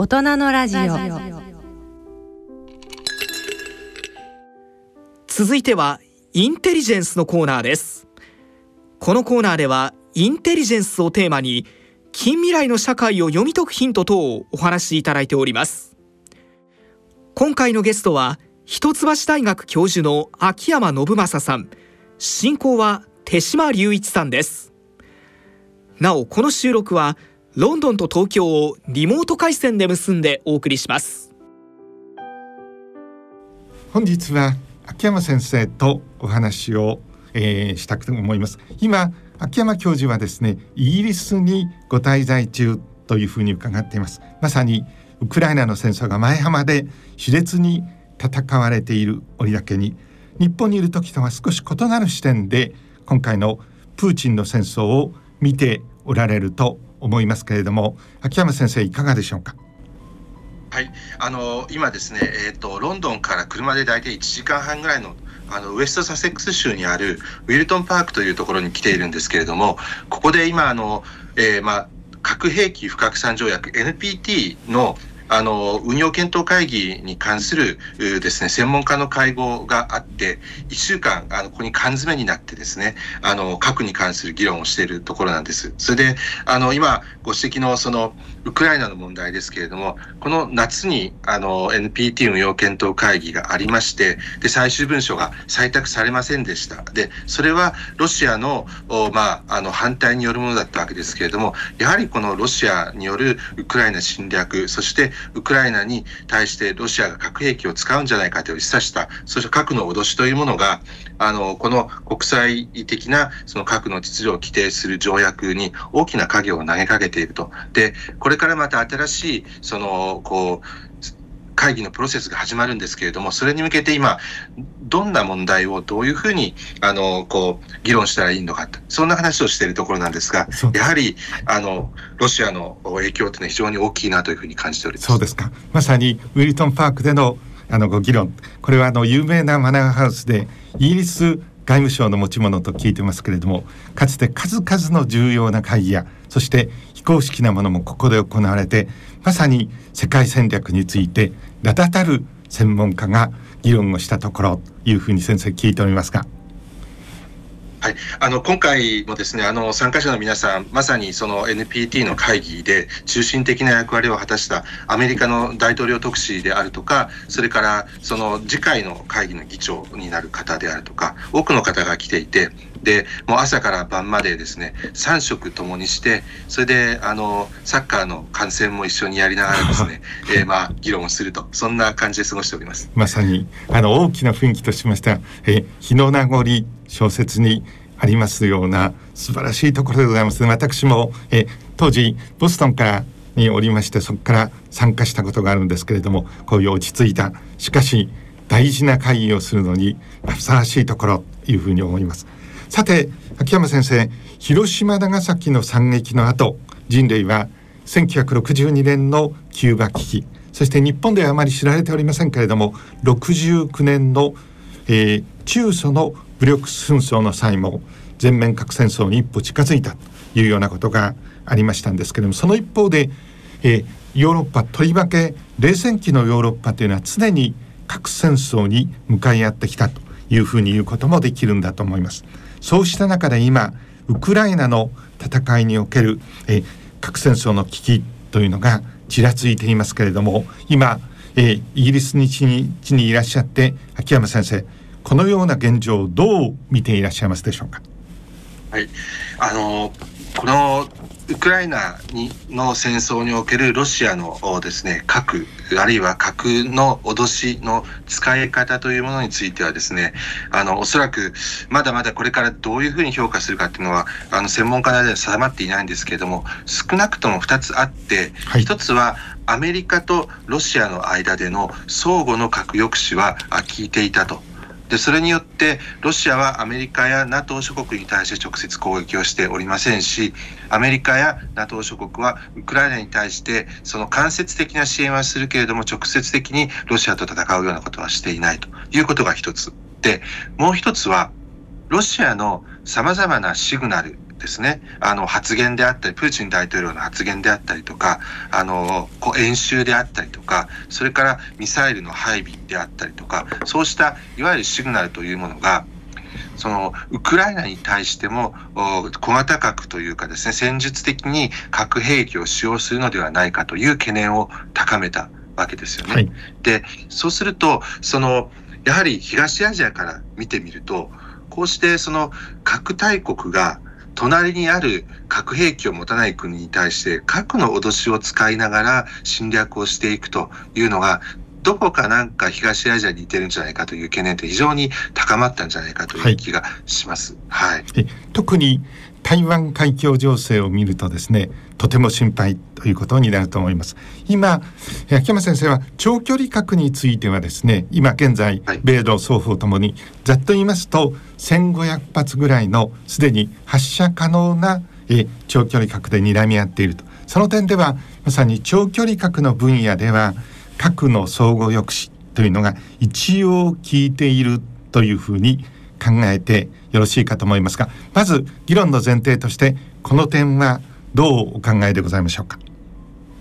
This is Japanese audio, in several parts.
大人のラジオ。続いてはインテリジェンスのコーナーです。このコーナーではインテリジェンスをテーマに近未来の社会を読み解くヒント等をお話しいただいております。今回のゲストは一橋大学教授の秋山信正さん。進行は手島隆一さんです。なおこの収録はロンドンと東京をリモート回線で結んでお送りします。本日は秋山先生とお話を、えー、したくと思います。今秋山教授はですねイギリスにご滞在中というふうに伺っています。まさにウクライナの戦争が前浜で熾烈に戦われている折だけに日本にいる時とは少し異なる視点で今回のプーチンの戦争を見ておられると思いますけれども秋山先生いかがでしょうか？はい、あの今ですね、えーと、ロンドンから車で大体1時間半ぐらいのあのウエストサセックス州にあるウィルトンパークというところに来ているんですけれども、ここで今あの、えー、まあ、核兵器不拡散条約 NPT のあの運用検討会議に関するですね専門家の会合があって1週間あのここに缶詰になってですねあの核に関する議論をしているところなんです。それであの今ご指摘のそのウクライナの問題ですけれどもこの夏にあの NPT 運用検討会議がありましてで最終文書が採択されませんでした。でそれはロシアのまあ、あの反対によるものだったわけですけれどもやはりこのロシアによるウクライナ侵略そしてウクライナに対してロシアが核兵器を使うんじゃないかという示唆した、そして核の脅しというものが、あの、この国際的なその核の秩序を規定する条約に大きな影を投げかけていると。で、これからまた新しい、その、こう、会議のプロセスが始まるんですけれども、それに向けて今、どんな問題をどういうふうに、あの、こう、議論したらいいのかと、そんな話をしているところなんですが、やはり、あの、ロシアの影響というのは非常に大きいなというふうに感じております。そうですか。まさに、ウィルトンパークでの、あの、ご議論、これは、あの、有名なマナーハウスで、イギリス外務省の持ち物と聞いてますけれども、かつて数々の重要な会議や、そして非公式なものもここで行われて、まさに世界戦略について名だたる専門家が議論をしたところというふうに先生聞いておりますが。はい、あの今回もですねあの参加者の皆さん、まさにその NPT の会議で中心的な役割を果たしたアメリカの大統領特使であるとか、それからその次回の会議の議長になる方であるとか、多くの方が来ていて、でもう朝から晩までですね3食ともにしてそれであのサッカーの観戦も一緒にやりながらですね、えー、まあ議論をするとそんな感じで過ごしておりますまさにあの大きな雰囲気としました、えー、日の名残小説にありますような素晴らしいところでございます私も、えー、当時ボストンからにおりましてそこから参加したことがあるんですけれどもこういう落ち着いたしかし大事な会議をするのにふさわしいところというふうに思います。さて秋山先生広島長崎の惨劇の後人類は1962年のキューバ危機そして日本ではあまり知られておりませんけれども69年の、えー、中ソの武力紛争の際も全面核戦争に一歩近づいたというようなことがありましたんですけれどもその一方で、えー、ヨーロッパとりわけ冷戦期のヨーロッパというのは常に核戦争に向かい合ってきたというふうに言うこともできるんだと思います。そうした中で今ウクライナの戦いにおける、え核戦争の危機というのがちらついていますけれども今、えイギリスに地に地にいらっしゃって秋山先生このような現状をどう見ていらっしゃいますでしょうか？はい、あのこのウクライナにの戦争におけるロシアのですね核あるいは核の脅しの使い方というものについてはですねあのおそらくまだまだこれからどういうふうに評価するかっていうのはあの専門家の間では定まっていないんですけれども少なくとも2つあって、はい、1つはアメリカとロシアの間での相互の核抑止は効いていたと。でそれによってロシアはアメリカや NATO 諸国に対して直接攻撃をしておりませんしアメリカや NATO 諸国はウクライナに対してその間接的な支援はするけれども直接的にロシアと戦うようなことはしていないということが一つ。でもう一つはロシアのさまざまなシグナルですね、あの発言であったり、プーチン大統領の発言であったりとか、あのこう演習であったりとか、それからミサイルの配備であったりとか、そうしたいわゆるシグナルというものが、そのウクライナに対しても小型核というかですね、戦術的に核兵器を使用するのではないかという懸念を高めたわけですよね。はい、で、そうすると、その、やはり東アジアから見てみると、こうしてその核大国が隣にある核兵器を持たない国に対して核の脅しを使いながら侵略をしていくというのがどこかなんか東アジアに似てるんじゃないかという懸念って非常に高まったんじゃないかという気がします。はい、はい、特に台湾海峡情勢を見るとですねとても心配ということになると思います。今秋山先生は長距離核についてはですね今現在米ロ双方ともにざっと言いますと1500発ぐらいのすでに発射可能なえ長距離核で睨み合っていると。その点ではまさに長距離核の分野では核の相互抑止というのが一応効いているというふうに考えてよろしいかと思いますがまず議論の前提としてこの点はどうお考えでございましょうか？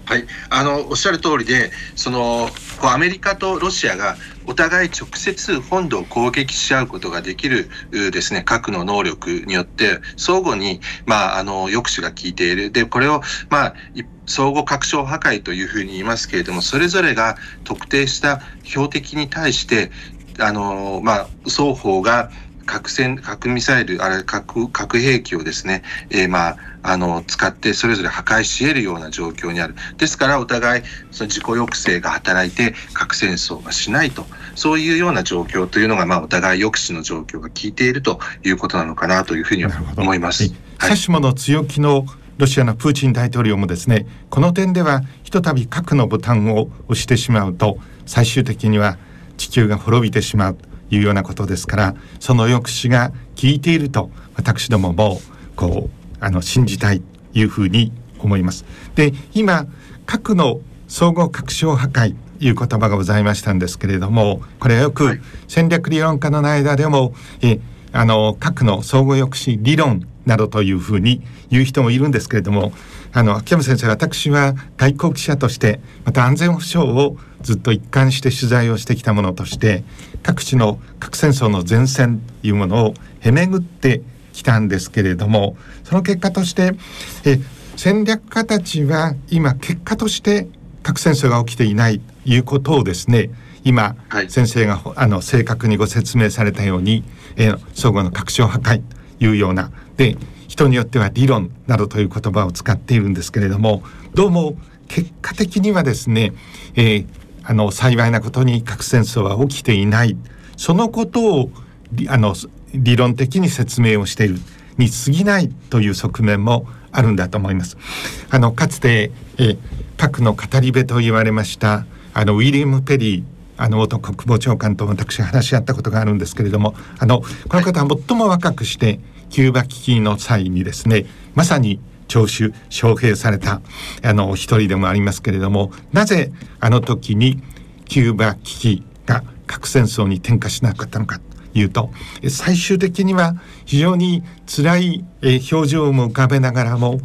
はい、あのおっしゃる通りで、そのこうアメリカとロシアがお互い直接本土を攻撃し合うことができるですね核の能力によって相互にまああの抑止が効いているでこれをまあ相互拡張破壊というふうに言いますけれどもそれぞれが特定した標的に対してあのまあ双方が核戦、核ミサイル、あれ、核、核兵器をですね、えー、まあ、あの、使ってそれぞれ破壊し得るような状況にある。ですから、お互い、その自己抑制が働いて、核戦争がしないと。そういうような状況というのが、まあ、お互い抑止の状況が効いているということなのかなというふうに思います。はい、もの強気のロシアのプーチン大統領もですねこの点ではひとたび核のボタンを押してしまうと最終的には地球が滅びてしまういうようなことですからその抑止が効いていると私どももこうあの信じたいというふうに思います。で今核の総合拡張破壊いう言葉がございましたんですけれどもこれはよく戦略理論家の間でも、えあの核の相互抑止理論などというふうに言う人もいるんですけれどもあの秋山先生私は外交記者としてまた安全保障をずっと一貫して取材をしてきたものとして各地の核戦争の前線というものをへめぐってきたんですけれどもその結果としてえ戦略家たちは今結果として核戦争が起きていないということをですね今、はい、先生があの正確にご説明されたように、えー、相互の拡張破壊というようなで人によっては理論などという言葉を使っているんですけれどもどうも結果的にはですね、えー、あの幸いなことに核戦争は起きていないそのことをあの理論的に説明をしているに過ぎないという側面もあるんだと思います。あのかつて、え核の語り部と言われましたあのウィリアム・ペリーあの元国防長官と私話し合ったことがあるんですけれどもあのこの方は最も若くしてキューバ危機の際にですねまさに徴収招聘されたあの一人でもありますけれどもなぜあの時にキューバ危機が核戦争に転化しなかったのかというと最終的には非常に辛い表情も浮かべながらも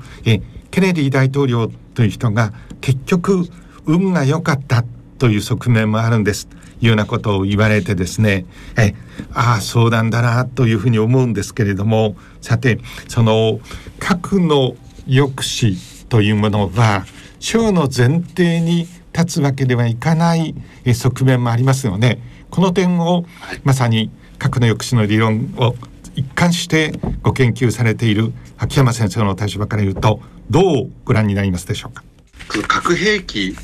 ケネディ大統領という人が結局運が良かった。という側面もあるんですいうようなことを言われてですねえああそうなんだなというふうに思うんですけれどもさてその核の抑止というものは章の前提に立つわけではいかない側面もありますよね。この点をまさに核の抑止の理論を一貫してご研究されている秋山先生の立場から言うとどうご覧になりますでしょうか？核兵器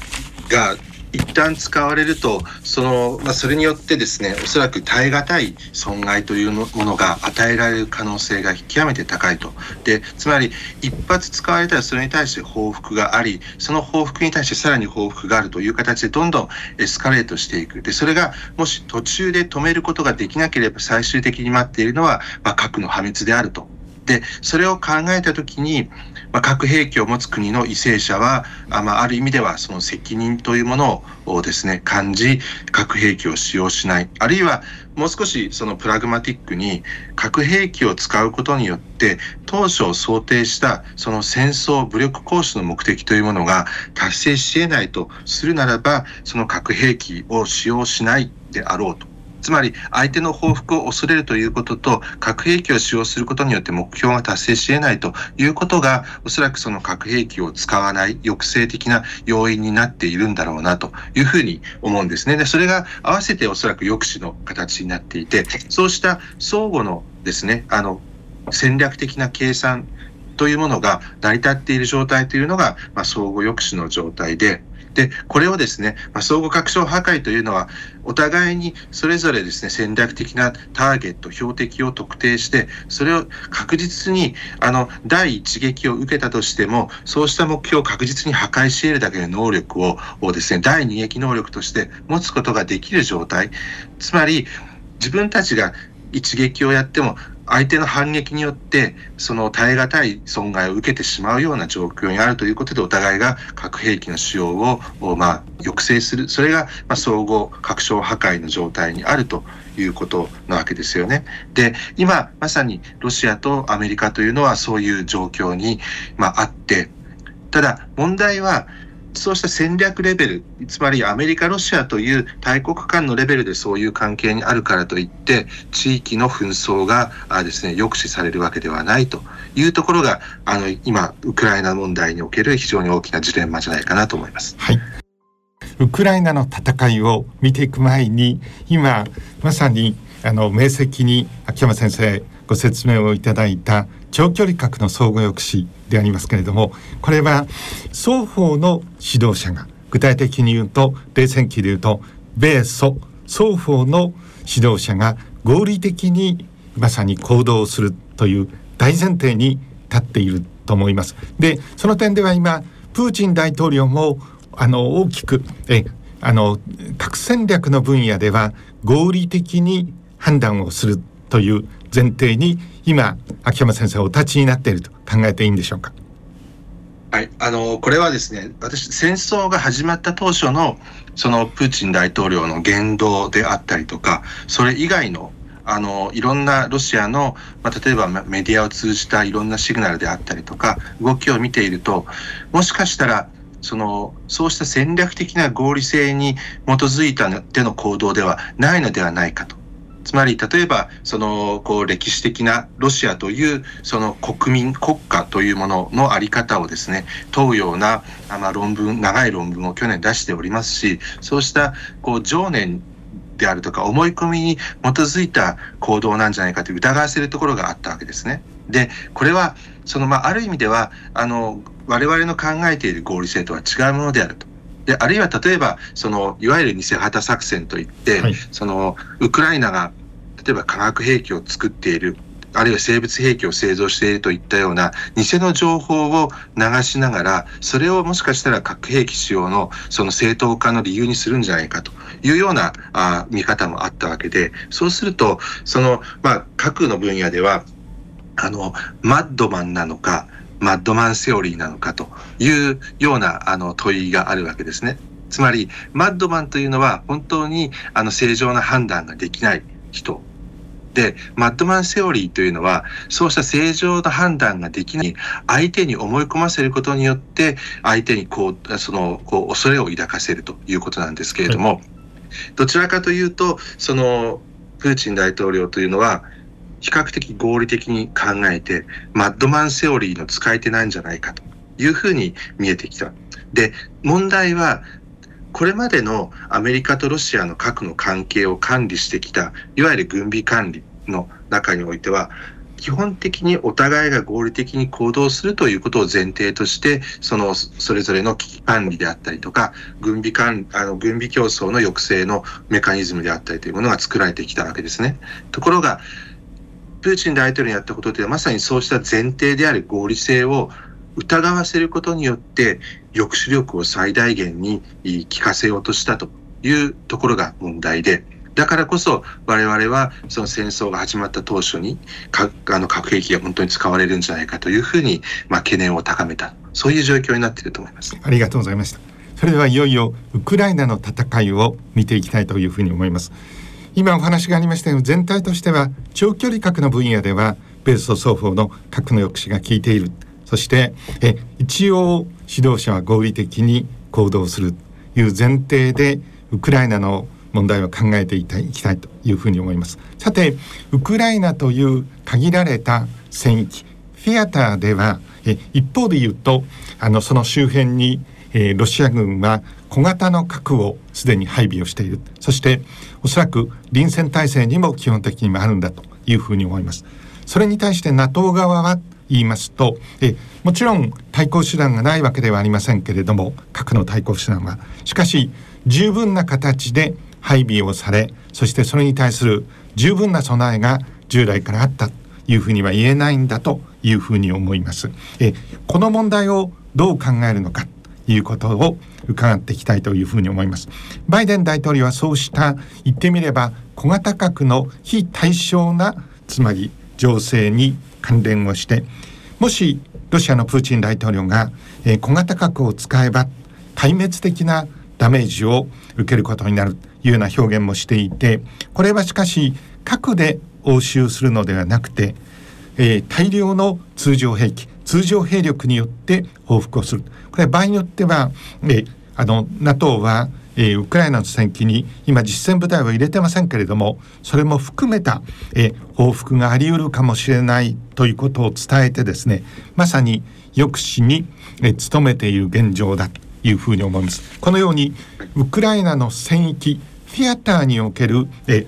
が一旦使われるとその、まあ、それによってですねおそらく耐え難い損害というものが与えられる可能性が極めて高いと。でつまり一発使われたらそれに対して報復がありその報復に対してさらに報復があるという形でどんどんエスカレートしていく。でそれがもし途中で止めることができなければ最終的に待っているのは、まあ、核の破滅であると。で、それを考えたときに、まあ、核兵器を持つ国の為政者は、あまあ、ある意味ではその責任というものをですね、感じ、核兵器を使用しない。あるいは、もう少しそのプラグマティックに核兵器を使うことによって当初想定したその戦争武力行使の目的というものが達成し得ないとするならばその核兵器を使用しないであろうとつまり相手の報復を恐れるということと核兵器を使用することによって目標が達成し得ないということがおそらくその核兵器を使わない抑制的な要因になっているんだろうなというふうに思うんですね。でそれが合わせておそらく抑止の形になっていてそうした相互のですねあの戦略的な計算というものが成り立っている状態というのが、まあ、相互抑止の状態で、で、これをですね、まあ、相互拡張破壊というのは、お互いにそれぞれですね、戦略的なターゲット、標的を特定して、それを確実に、あの、第一撃を受けたとしても、そうした目標を確実に破壊し得るだけの能力ををですね、第二撃能力として持つことができる状態。つまり、自分たちが一撃をやっても相手の反撃によってその耐え難い損害を受けてしまうような状況にあるということでお互いが核兵器の使用をまあ抑制するそれがまあ相互拡張破壊の状態にあるということなわけですよね。で今まさにロシアとアメリカというのはそういう状況にまあってただ問題はそうした戦略レベル、つまりアメリカ、ロシアという大国間のレベルでそういう関係にあるからといって、地域の紛争があです、ね、抑止されるわけではないというところが、あの今、ウクライナ問題における非常に大きなジレンマじゃないかなと思います。はいウクライナの戦いを見ていく前に今まさにあの明晰に秋山先生ご説明をいただいた長距離核の相互抑止でありますけれどもこれは双方の指導者が具体的に言うと冷戦期で言うと米ソ双方の指導者が合理的にまさに行動するという大前提に立っていると思います。でその点では今プーチン大統領もあの大きくえあの核戦略の分野では合理的に判断をするという前提に今秋山先生お立ちになっていると考えていいんでしょうか？はい、あのこれはですね私戦争が始まった当初のそのプーチン大統領の言動であったりとかそれ以外のあのいろんなロシアの、まあ、例えばメディアを通じたいろんなシグナルであったりとか動きを見ているともしかしたらそのそうした戦略的な合理性に基づいたでの行動ではないのではないかとつまり例えばそのこう歴史的なロシアというその国民国家というものの在り方をですね問うようなまあ論文長い論文を去年出しておりますしそうしたこう情念であるとか思い込みに基づいた行動なんじゃないかと疑わせるところがあったわけですね。でこれはそのまあある意味ではあの我々の考えている合理性とは違うものであると。であるいは例えばそのいわゆる偽旗作戦といって、はい、そのウクライナが例えば化学兵器を作っているあるいは生物兵器を製造しているといったような偽の情報を流しながらそれをもしかしたら核兵器使用のその正当化の理由にするんじゃないかというようなあ見方もあったわけでそうするとその、まあ、核の分野ではあのマッドマンなのかマッドマンセオリーなのかというようなあの問いがあるわけですね。つまり、マッドマンというのは本当にあの正常な判断ができない人。で、マッドマンセオリーというのは、そうした正常な判断ができない相手に思い込ませることによって、相手にこう、その、こう、恐れを抱かせるということなんですけれども、どちらかというと、その、プーチン大統領というのは、比較的合理的に考えて、マッドマンセオリーの使い手なんじゃないかというふうに見えてきた。で、問題は、これまでのアメリカとロシアの核の関係を管理してきた、いわゆる軍備管理の中においては、基本的にお互いが合理的に行動するということを前提として、そのそれぞれの危機管理であったりとか、軍備管あの軍備競争の抑制のメカニズムであったりというものが作られてきたわけですね。ところが、プーチン大統領にやったことではまさにそうした前提である合理性を疑わせることによって抑止力を最大限に効かせようとしたというところが問題でだからこそ我々はその戦争が始まった当初に核あの核兵器が本当に使われるんじゃないかというふうに、まあ、懸念を高めた。そういう状況になっていると思います。ありがとうございましたそれではいよいよウクライナの戦いを見ていきたいというふうに思います。今お話がありましたように全体としては長距離核の分野では米ソ双方の核の抑止が効いている。そしてえ一応指導者は合理的に行動する。という前提でウクライナの問題を考えていきたいというふうに思います。さてウクライナという限られた戦域フィアターではえ一方で言うとあのその周辺に、えー、ロシア軍は小型の核をすでに配備をしている。そしておそらく臨戦態勢にも基本的にもあるんだというふうに思います。それに対して NATO 側は言いますとえもちろん対抗手段がないわけではありませんけれども核の対抗手段は。しかし十分な形で配備をされそしてそれに対する十分な備えが従来からあったというふうには言えないんだというふうに思います。えこの問題をどう考えるのかということを伺っていきたいというふうに思います。バイデン大統領はそうした言ってみれば小型核の非対称なつまり情勢に関連をしてもしロシアのプーチン大統領が、えー、小型核を使えば壊滅的なダメージを受けることになるというような表現もしていてこれはしかし核で応酬するのではなくて、えー、大量の通常兵器通常兵力によって報復をする。これは場合によっては、えー、あの NATO はえー、ウクライナの戦機に今実戦部隊は入れてませんけれどもそれも含めた、えー、報復があり得るかもしれないということを伝えてですねまさに抑止に、えー、努めている現状だと。いうふうに思います。このようにウクライナの戦域フィアターにおける、え、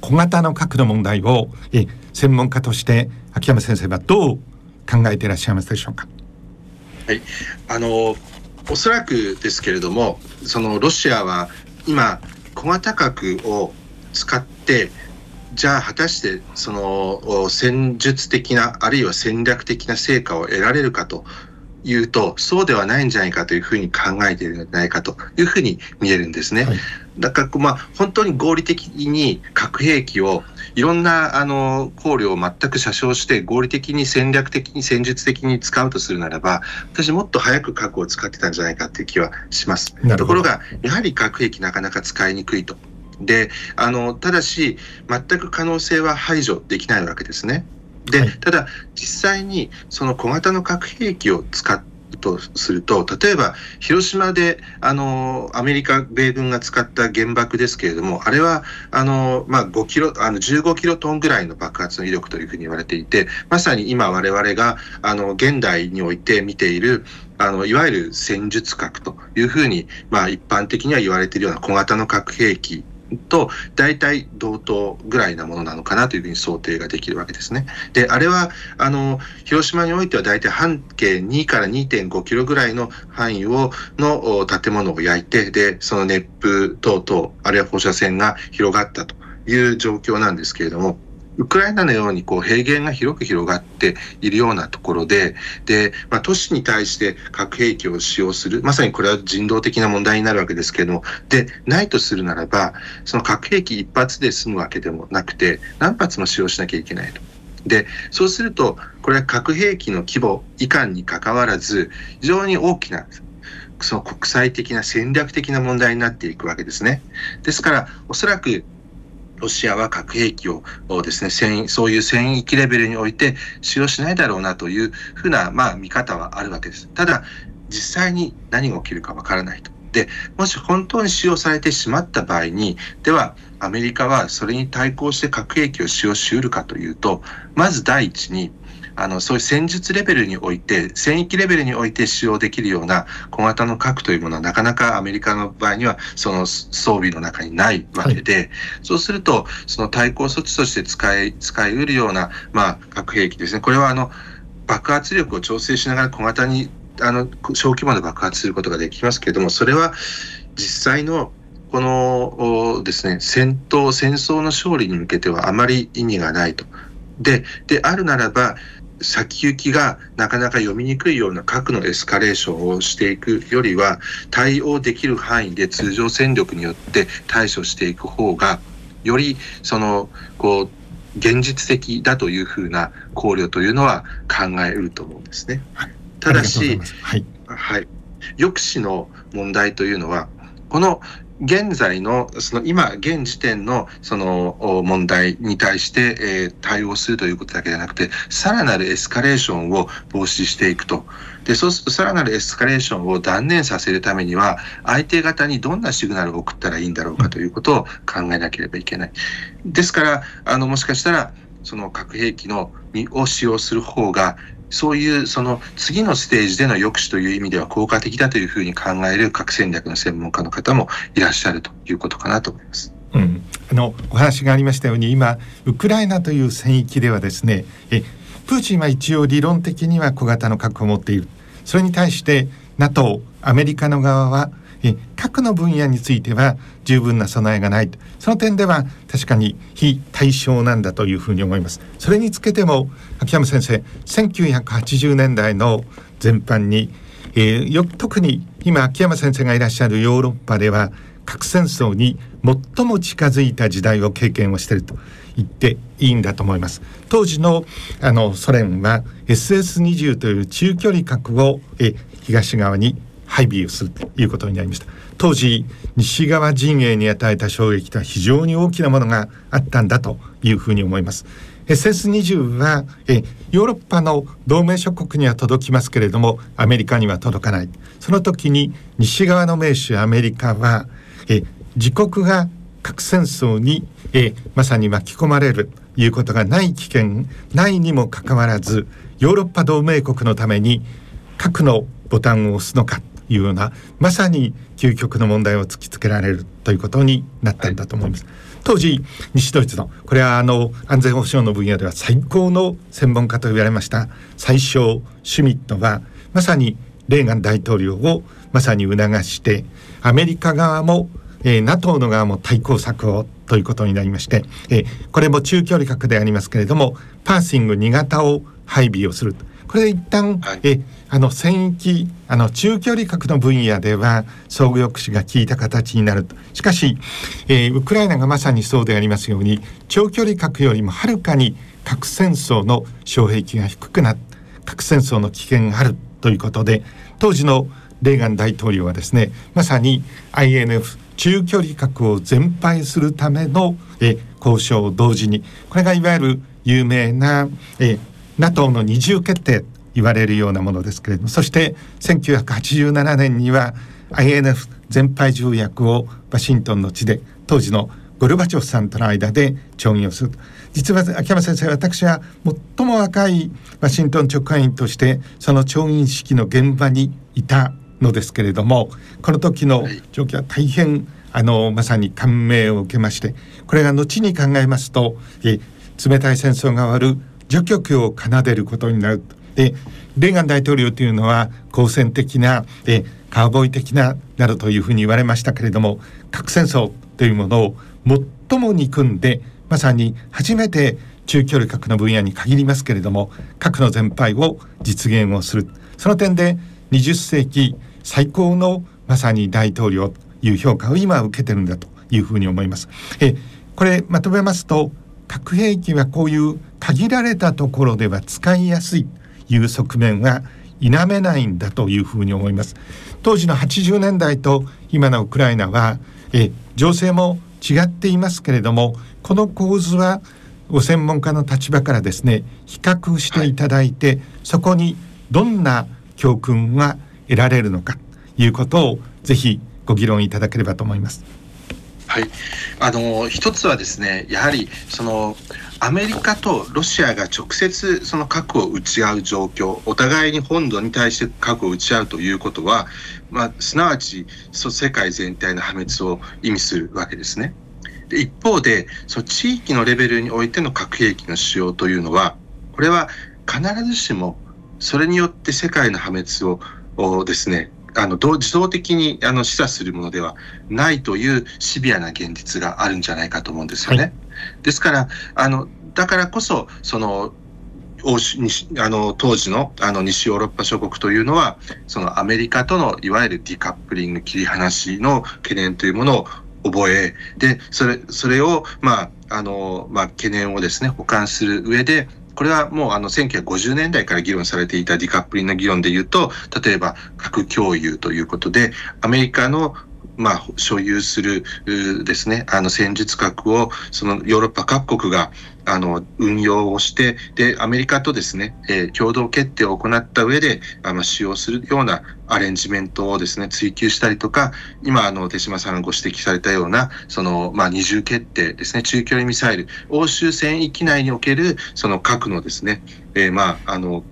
小型の核の問題を、え、専門家として秋山先生はどう考えていらっしゃいますでしょうか？はい、あのおそらくですけれども、そのロシアは今、小型核を使って、じゃあ果たしてその戦術的な、あるいは戦略的な成果を得られるかというと、そうではないんじゃないかというふうに考えているのではないかというふうに見えるんですね。はい、だから、まあ、本当に合理的に核兵器をいろんなあの考慮を全く詐称して合理的に戦略的に戦術的に使うとするならば私もっと早く核を使ってたんじゃないかっていう気はします。ところがやはり核兵器なかなか使いにくいと。であのただし全く可能性は排除できないわけですね。で、ただ実際にその小型の核兵器を使ってとすると、例えば広島であのアメリカ、米軍が使った原爆ですけれども、あれはあの、まあ、5キロあの15キロトンぐらいの爆発の威力というふうに言われていて、まさに今、我々があの現代において見ているあのいわゆる戦術核というふうに、まあ、一般的には言われているような小型の核兵器と大体同等ぐらいなものなのかなというふうに想定ができるわけですね。で、あれは、あの、広島においては大体半径2から2.5キロぐらいの範囲を、の建物を焼いて、で、その熱風等々、あるいは放射線が広がったという状況なんですけれども、ウクライナのようにこう平原が広く広がっているようなところで、で、まあ、都市に対して核兵器を使用する、まさにこれは人道的な問題になるわけですけれども、で、ないとするならば、その核兵器一発で済むわけでもなくて、何発も使用しなきゃいけないと。で、そうすると、これは核兵器の規模、以下にかかわらず、非常に大きなその国際的な戦略的な問題になっていくわけですね。ですから、おそらくロシアは核兵器をですね、戦そういう戦域レベルにおいて使用しないだろうなというふうな、まあ、見方はあるわけです。ただ、実際に何が起きるかわからないと。で、もし本当に使用されてしまった場合に、では、アメリカはそれに対抗して核兵器を使用しうるかというと、まず第一に、あのそういう戦術レベルにおいて、戦域レベルにおいて使用できるような小型の核というものは、なかなかアメリカの場合には、その装備の中にないわけで、はい、そうすると、その対抗措置として使い使いうるような、まあ、核兵器ですね、これはあの爆発力を調整しながら小型にあの小規模で爆発することができますけれども、それは実際のこのですね、戦闘、戦争の勝利に向けてはあまり意味がないと。で、であるならば、先行きがなかなか読みにくいような核のエスカレーションをしていくよりは対応できる範囲で通常戦力によって対処していく方がよりそのこう現実的だというふうな考慮というのは考えうると思うんですね。ただし、はい、はい、抑止の問題というのはこの現在の、その今、現時点のその問題に対して、えー、対応するということだけじゃなくて、さらなるエスカレーションを防止していくと。で、そうするとさらなるエスカレーションを断念させるためには、相手方にどんなシグナルを送ったらいいんだろうかということを考えなければいけない。ですから、あの、もしかしたら、その核兵器のを使用する方がそういうその次のステージでの抑止という意味では効果的だというふうに考える核戦略の専門家の方もいらっしゃるということかなと思います。うん、あのお話がありましたように今ウクライナという戦域ではですねえプーチンは一応理論的には小型の核を持っている。それに対して NATO アメリカの側はえ核の分野については十分な備えがないその点では確かに非対称なんだというふうに思います。それにつけても秋山先生1980年代の全般に、えー、よ特に今秋山先生がいらっしゃるヨーロッパでは核戦争に最も近づいた時代を経験をしていると言っていいんだと思います。当時のあのソ連は SS20 という中距離核をえ東側に配備をするということになりました。当時西側陣営に与えた衝撃とは非常に大きなものがあったんだというふうに思います。SS20 はえヨーロッパの同盟諸国には届きますけれどもアメリカには届かないその時に西側の盟主アメリカはえ自国が核戦争にえまさに巻き込まれるということがない危険ないにもかかわらずヨーロッパ同盟国のために核のボタンを押すのかというようなまさに究極の問題を突きつけられるということになったんだと思います。当時西ドイツのこれはあの安全保障の分野では最高の専門家と言われました最小シュミットはまさにレーガン大統領をまさに促してアメリカ側も、えー、NATO の側も対抗策をということになりまして、えー、これも中距離核でありますけれどもパーシング2型を配備をするこれ一旦、はい、えあの戦域あの中距離核の分野では相互抑止が効いた形になると。しかし、えー、ウクライナがまさにそうでありますように長距離核よりもはるかに核戦争の障壁が低くなっ核戦争の危険があるということで当時のレーガン大統領はですねまさに INF 中距離核を全廃するためのえ交渉を同時にこれがいわゆる有名なえ NATO の二重決定言われるようなものですけれどもそして1987年には INF 全廃条約をワシントンの地で当時のゴルバチョフさんとの間で調印をする。実は秋山先生私は最も若いワシントン直下員としてその調印式の現場にいたのですけれどもこの時の状況は大変あのまさに感銘を受けましてこれが後に考えますとえ冷たい戦争が終わる除去局を奏でることになるでレーガン大統領というのは好戦的なえカウボーイ的ななどというふうに言われましたけれども核戦争というものを最も憎んでまさに初めて中距離核の分野に限りますけれども核の全廃を実現をするその点で20世紀最高のまさに大統領という評価を今受けてるんだというふうに思います。えこれまとめますと核兵器はこういう限られたところでは使いやすいいう側面は否めないんだというふうに思います当時の80年代と今のウクライナはえ情勢も違っていますけれどもこの構図はご専門家の立場からですね比較していただいて、はい、そこにどんな教訓が得られるのかということをぜひご議論いただければと思います。はい、あの一つはですねやはりそのアメリカとロシアが直接その核を撃ち合う状況お互いに本土に対して核を撃ち合うということは、まあ、すなわち世界全体の破滅を意味するわけですね。で一方でその地域のレベルにおいての核兵器の使用というのはこれは必ずしもそれによって世界の破滅をですねあの自動的にあの示唆するものではないというシビアな現実があるんじゃないかと思うんですよね。はい、ですからあのだからこそその欧州あの当時のあの西ヨーロッパ諸国というのはそのアメリカとのいわゆるディカップリング切り離しの懸念というものを覚えでそれそれを、まああのまあ、懸念をですね補完する上でこれはもうあの1950年代から議論されていたディカップリンの議論で言うと例えば核共有ということでアメリカのまあ、所有するですね、あの戦術核をそのヨーロッパ各国があの運用をして、で、アメリカとですね、えー、共同決定を行った上で、あの使用するようなアレンジメントをですね、追求したりとか、今、あの、手島さんがご指摘されたような、その、まあ、二重決定ですね、中距離ミサイル、欧州戦域内における、その核のですね、えー、まあ、あの、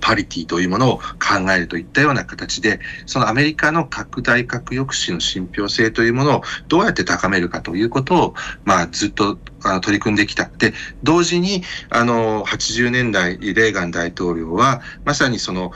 パリティというものを考えるといったような形で、そのアメリカの拡大核抑止の信憑性というものをどうやって高めるかということを、まあ、ずっとあの取り組んできた。で、同時に、あの、80年代、レーガン大統領は、まさにその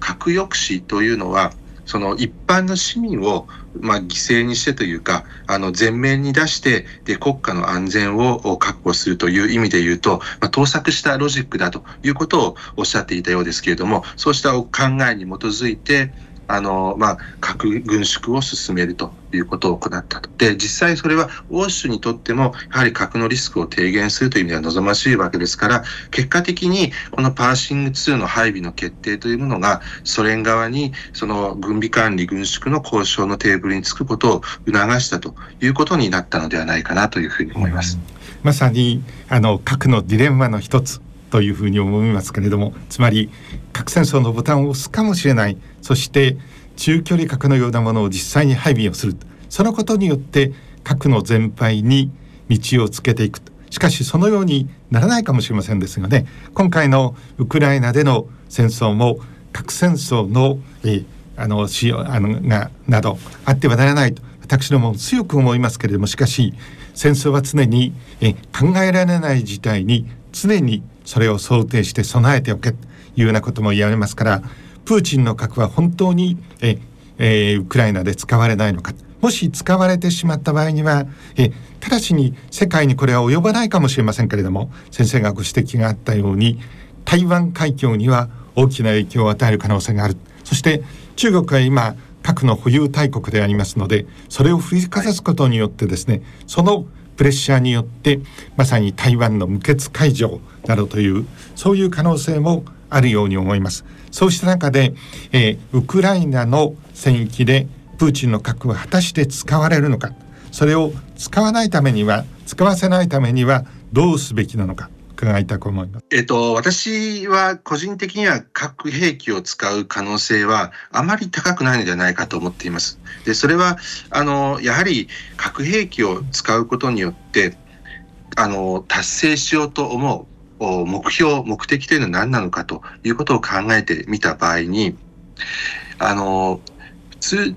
核抑止というのは、その一般の市民をまあ、犠牲にしてというか、あの、前面に出して、で、国家の安全を確保するという意味で言うと、まあ、盗作したロジックだということをおっしゃっていたようですけれども、そうした考えに基づいて、あの、まあ、核軍縮を進めるということを行ったと。で、実際それは欧州にとっても、やはり核のリスクを低減するという意味では望ましいわけですから、結果的にこのパーシング2の配備の決定というものが、ソ連側にその軍備管理、軍縮の交渉のテーブルにつくことを促したということになったのではないかなというふうに思います。まさにあの核のディレンマの一つというふうに思いますけれどもつまり核戦争のボタンを押すかもしれない。そして中距離核のようなものを実際に配備をする。そのことによって核の全廃に道をつけていく。しかしそのようにならないかもしれませんですがね。今回のウクライナでの戦争も核戦争の,、えあの使用あのがなどあってはならないと私ども強く思いますけれどもしかし戦争は常にえ考えられない事態に常にそれを想定して備えておけというようなことも言われますからプーチンの核は本当にえ、えー、ウクライナで使われないのか。もし使われてしまった場合にはえ直ちに世界にこれは及ばないかもしれませんけれども先生がご指摘があったように台湾海峡には大きな影響を与える可能性がある。そして中国は今核の保有大国でありますのでそれを振りかざすことによってですねそのプレッシャーによってまさに台湾の無血解除などというそういう可能性もあるように思います。そうした中で、えー、ウクライナの戦域でプーチンの核は果たして使われるのかそれを使わないためには使わせないためにはどうすべきなのか伺いたく思います。えっと、私は個人的には核兵器を使う可能性はあまり高くないのではないかと思っています。で、それは、あの、やはり核兵器を使うことによって、あの、達成しようと思う目標、目的というのは何なのかということを考えてみた場合に、あの、普通、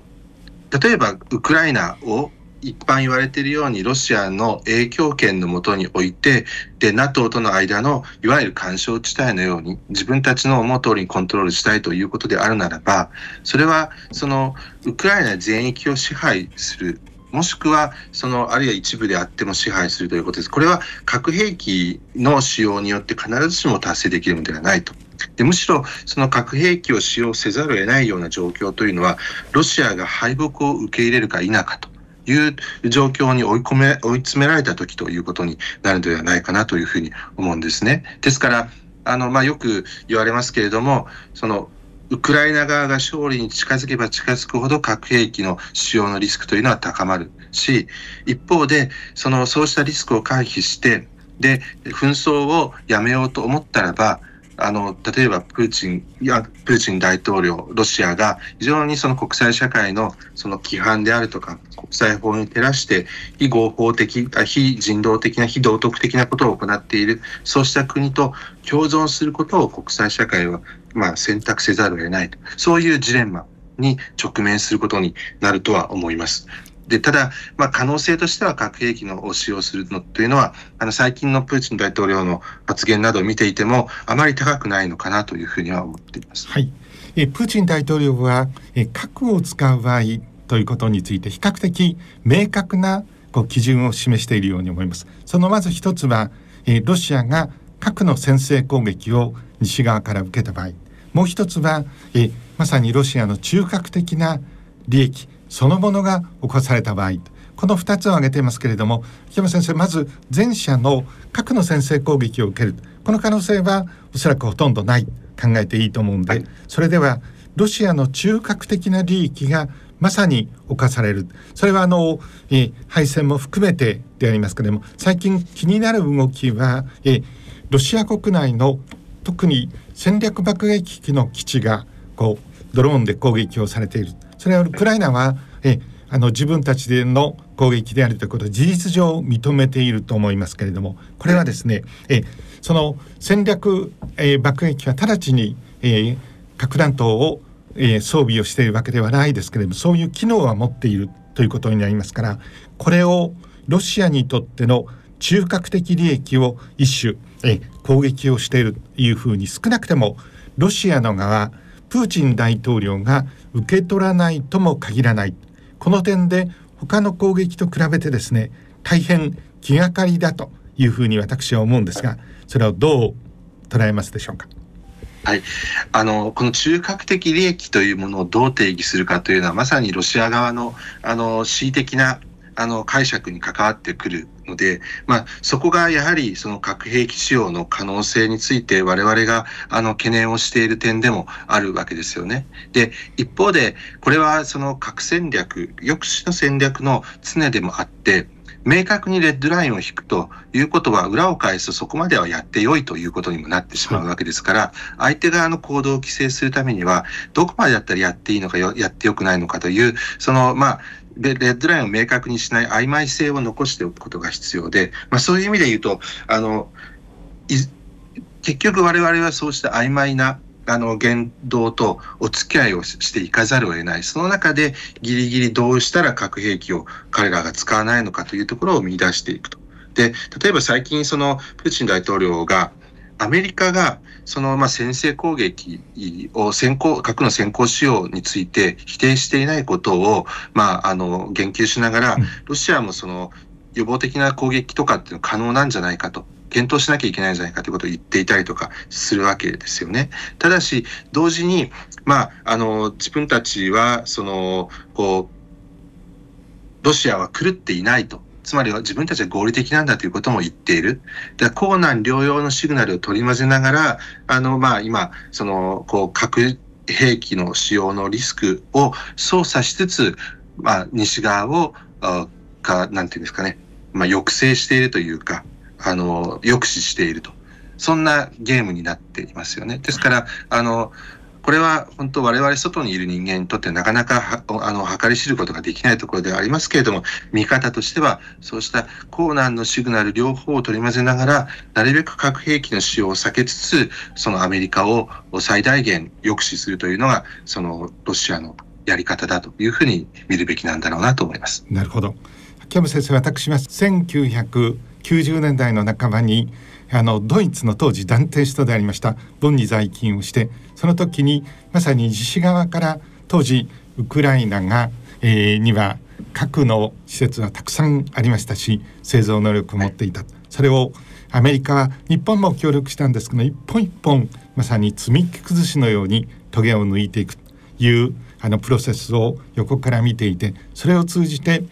例えばウクライナを一般言われているようにロシアの影響権のもとにおいて、で、NATO との間のいわゆる干渉地帯のように自分たちの思う通りにコントロールしたいということであるならば、それはそのウクライナ全域を支配するもしくは、その、あるいは一部であっても支配するということです。これは核兵器の使用によって必ずしも達成できるのではないと。でむしろ、その核兵器を使用せざるを得ないような状況というのは、ロシアが敗北を受け入れるか否かという状況に追い込め、追い詰められた時ということになるのではないかなというふうに思うんですね。ですから、あの、まあ、よく言われますけれども、その、ウクライナ側が勝利に近づけば近づくほど核兵器の使用のリスクというのは高まるし、一方で、その、そうしたリスクを回避して、で、紛争をやめようと思ったらば、あの、例えばプーチン、いや、プーチン大統領、ロシアが非常にその国際社会のその規範であるとか、国際法に照らして非合法的、非人道的な、非道徳的なことを行っている、そうした国と共存することを国際社会は、まあ、選択せざるを得ないと。そういうジレンマに直面することになるとは思います。で、ただ、まあ、可能性としては核兵器のを使用するのというのは、あの、最近のプーチン大統領の発言などを見ていても、あまり高くないのかなというふうには思っています。はい。えプーチン大統領は、え核を使う場合ということについて、比較的明確なこう基準を示しているように思います。そのまず一つは、えロシアが核の先制攻撃を西側から受けた場合、もう一つは、えまさにロシアの中核的な利益そのものが起こされた場合この2つを挙げていますけれども木山先生まず前者の核の先制攻撃を受ける。この可能性はおそらくほとんどない考えていいと思うんで、はい、それではロシアの中核的な利益がまさに侵される。それはあの、え敗戦も含めてでありますけれども最近気になる動きは、えロシア国内の特に戦略爆撃機の基地がこうドローンで攻撃をされているそれはウクライナはえあの自分たちでの攻撃であるということを事実上認めていると思いますけれどもこれはですねえその戦略、えー、爆撃機は直ちに、えー、核弾頭を、えー、装備をしているわけではないですけれどもそういう機能は持っているということになりますからこれをロシアにとっての中核的利益を一種え攻撃をしているというふうに少なくてもロシアの側プーチン大統領が受け取らないとも限らないこの点で他の攻撃と比べてですね大変気がかりだというふうに私は思うんですがそれをどう捉えますでしょうか？はい、あのこの中核的利益というものをどう定義するかというのはまさにロシア側のあの恣意的なあの解釈に関わってくるので、まあ、そこがやはりその核兵器使用の可能性について我々があの懸念をしている点でもあるわけですよね。で一方でこれはその核戦略抑止の戦略の常でもあって明確にレッドラインを引くということは裏を返すそこまではやってよいということにもなってしまうわけですから、相手側の行動を規制するためにはどこまでだったらやっていいのかやってよくないのかというそのまあでレッドラインを明確にしない曖昧性を残しておくことが必要で、まあ、そういう意味で言うとあの結局我々はそうした曖昧なあの言動とお付き合いをしていかざるを得ないその中でギリギリどうしたら核兵器を彼らが使わないのかというところを見出していくと。で例えば最近そのプーチン大統領がアメリカがそのまあ先制攻撃を先行核の先行使用について否定していないことを、まあ、あの言及しながら、ロシアもその予防的な攻撃とかっていうの可能なんじゃないかと。検討しなきゃいけないんじゃないかということを言っていたりとかするわけですよね。ただし、同時に、まあ、あの、自分たちは、その、こう、ロシアは狂っていないと。つまりは自分たちは合理的なんだということも言っている。で、高難両用のシグナルを取り混ぜながら、あの、まあ、今、その、こう、核兵器の使用のリスクを操作しつつ、まあ、西側を、か、なんていうんですかね、まあ、抑制しているというか、あの、抑止していると。そんなゲームになっていますよね。ですから、あの、これは本当我々外にいる人間にとってなかなかあの計り知ることができないところではありますけれども見方としてはそうした高難のシグナル両方を取り混ぜながらなるべく核兵器の使用を避けつつそのアメリカを最大限抑止するというのがそのロシアのやり方だというふうに見るべきなんだろうなと思います。なるほど秋山先生私は1990年代の半ばにあのドイツの当時断定首都でありました。ボンに在勤をしてその時にまさに西側から当時ウクライナが、えー、には核の施設はたくさんありましたし製造能力を持っていた。それをアメリカは日本も協力したんですけど一本一本まさに積み木崩しのようにトゲを抜いていくというあのプロセスを横から見ていてそれを通じて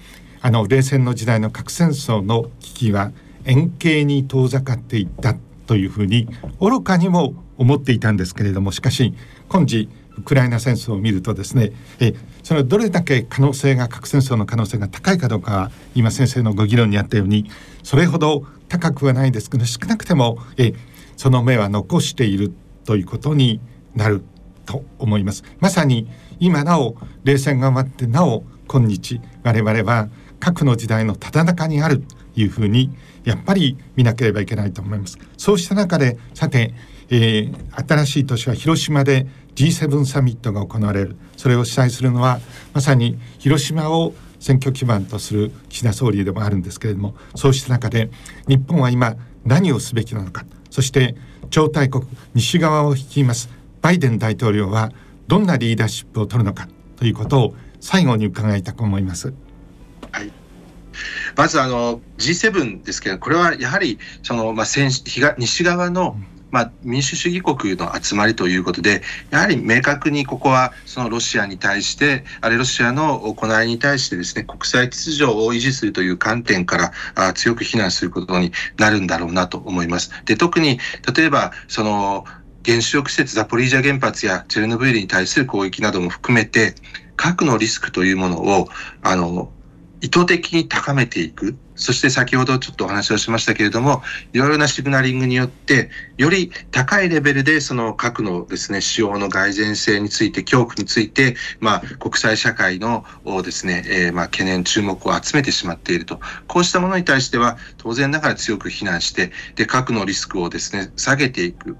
あの冷戦の時代の核戦争の危機は円形に遠ざかっていったというふうに愚かにも思っていたんですけれどもしかし今時ウクライナ戦争を見るとですねえそれどれだけ可能性が核戦争の可能性が高いかどうかは今先生のご議論にあったようにそれほど高くはないですけど少なくてもえその目は残しているということになると思います。まさに今なお冷戦が終わってなお今日我々は核の時代のただ中にあるというふうにやっぱり見なければいけないと思います。そうした中でさて、えー、新しい年は広島で G7 サミットが行われる。それを主催するのはまさに広島を選挙基盤とする岸田総理でもあるんですけれどもそうした中で日本は今何をすべきなのか。そして超大国西側を率いますバイデン大統領はどんなリーダーシップを取るのかということを最後に伺いたく思います。はいまずあの G7 ですけど、これはやはりその、まあ、西側のまあ、民主主義国の集まりということで、やはり明確にここはそのロシアに対して、あれロシアの行いに対してですね、国際秩序を維持するという観点からあ強く非難することになるんだろうなと思います。で、特に例えば、その原子力施設ザポリージャ原発やチェルノブイリに対する攻撃なども含めて、核のリスクというものを、あの、意図的に高めていく。そして先ほどちょっとお話をしましたけれども、いろいろなシグナリングによって、より高いレベルでその核のですね、使用の蓋然性について、恐怖について、まあ、国際社会のですね、えー、まあ、懸念、注目を集めてしまっていると。こうしたものに対しては、当然ながら強く非難して、で、核のリスクをですね、下げていく。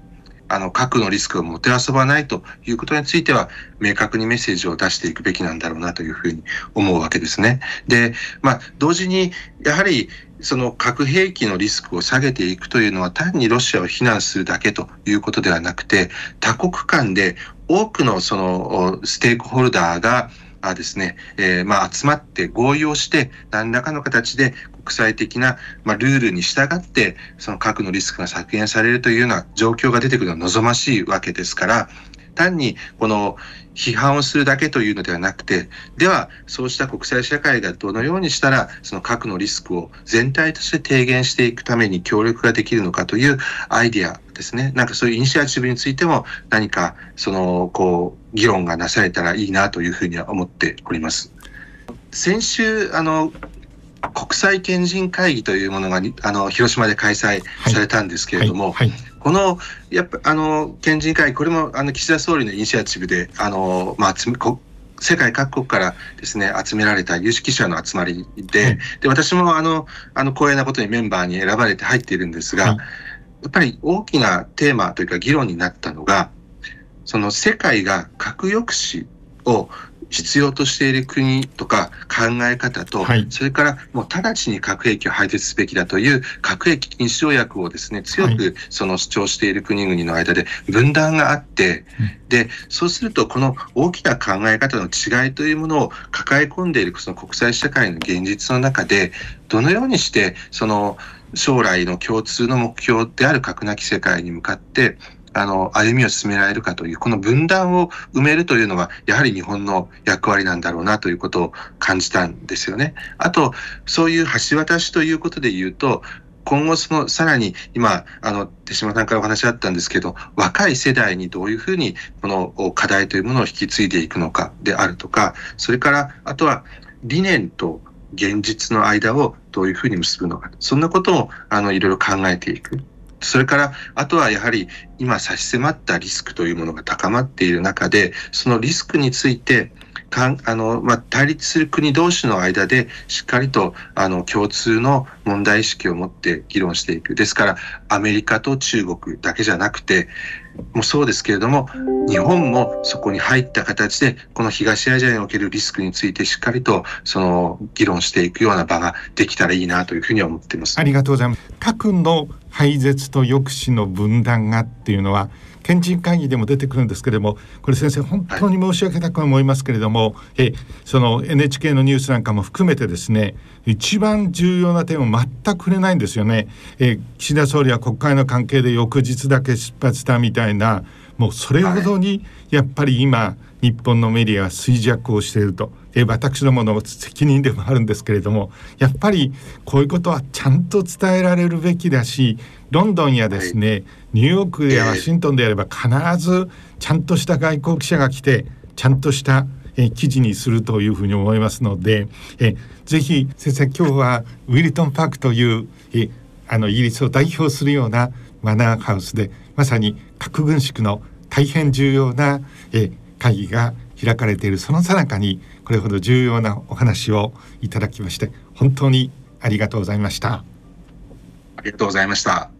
あの、核のリスクをもてあそばないということについては、明確にメッセージを出していくべきなんだろうなというふうに思うわけですね。で、まあ、同時に、やはり、その核兵器のリスクを下げていくというのは単にロシアを非難するだけということではなくて、多国間で多くのそのステークホルダーがあですね、えー、まあ集まって合意をして、何らかの形で国際的な、まあ、ルールに従って、その核のリスクが削減されるというような状況が出てくるのは望ましいわけですから、単にこの批判をするだけというのではなくて、では、そうした国際社会がどのようにしたら、その核のリスクを全体として低減していくために協力ができるのかというアイデアですね。なんかそういうイニシアチブについても、何か、その、こう、議論がなされたらいいなというふうには思っております。先週、あの、国際賢人会議というものがあの広島で開催されたんですけれども、はい。はい。はい、このやっぱあの賢人会議これもあの岸田総理のイニシアチブであの、まあ、世界各国からですね集められた有識者の集まりでで私もあのあの光栄なことにメンバーに選ばれて入っているんですが、やっぱり大きなテーマとい。うか議論になったのがその世界が核抑止を必要としている国とか考え方と、はい、それからもう直ちに核兵器を廃絶すべきだという核兵器禁止条約をですね、強くその主張している国々の間で分断があって、で、そうするとこの大きな考え方の違いというものを抱え込んでいるその国際社会の現実の中で、どのようにしてその将来の共通の目標である核なき世界に向かってあの、歩みを進められるかという、この分断を埋めるというのが、やはり日本の役割なんだろうなということを感じたんですよね。あと、そういう橋渡しということで言うと、今後そのさらに今あの手島さんからお話あったんですけど若い世代にどういうふうにこの課題というものを引き継いでいくのかであるとかそれからあとは理念と現実の間をどういうふうに結ぶのかそんなことをあのいろいろ考えていくそれから、あとはやはり今差し迫ったリスクというものが高まっている中で、そのリスクについて、かんあのまあ、対立する国同士の間でしっかりとあの共通の問題意識を持って議論していく。ですから、アメリカと中国だけじゃなくて、もそうですけれども、日本もそこに入った形で、この東アジアにおけるリスクについてしっかりとその議論していくような場ができたらいいなというふうに思っています。ありがとうございます。核の廃絶と抑止の分断がっていうのは賢人会議でも出てくるんですけれどもこれ先生本当に申し訳なく思いますけれども、はい、えその NHK のニュースなんかも含めてですね一番重要な点を全く触れないんですよね。え岸田総理は国会の関係で翌日だけ出発したみたいなもうそれほどにやっぱり今日本のメディアは衰弱をしていると。え私どもの責任でもあるんですけれどもやっぱりこういうことはちゃんと伝えられるべきだしロンドンやですね、はい、ニューヨークやワシントンであれば必ずちゃんとした外交記者が来てちゃんとしたえ記事にするというふうに思いますのでえぜひ先生今日はウィルトンパークというえあのイギリスを代表するようなマナーハウスでまさに核軍縮の大変重要なえ会議が開かれているその最中にこれほど重要なお話をいただきまして本当にありがとうございました。ありがとうございました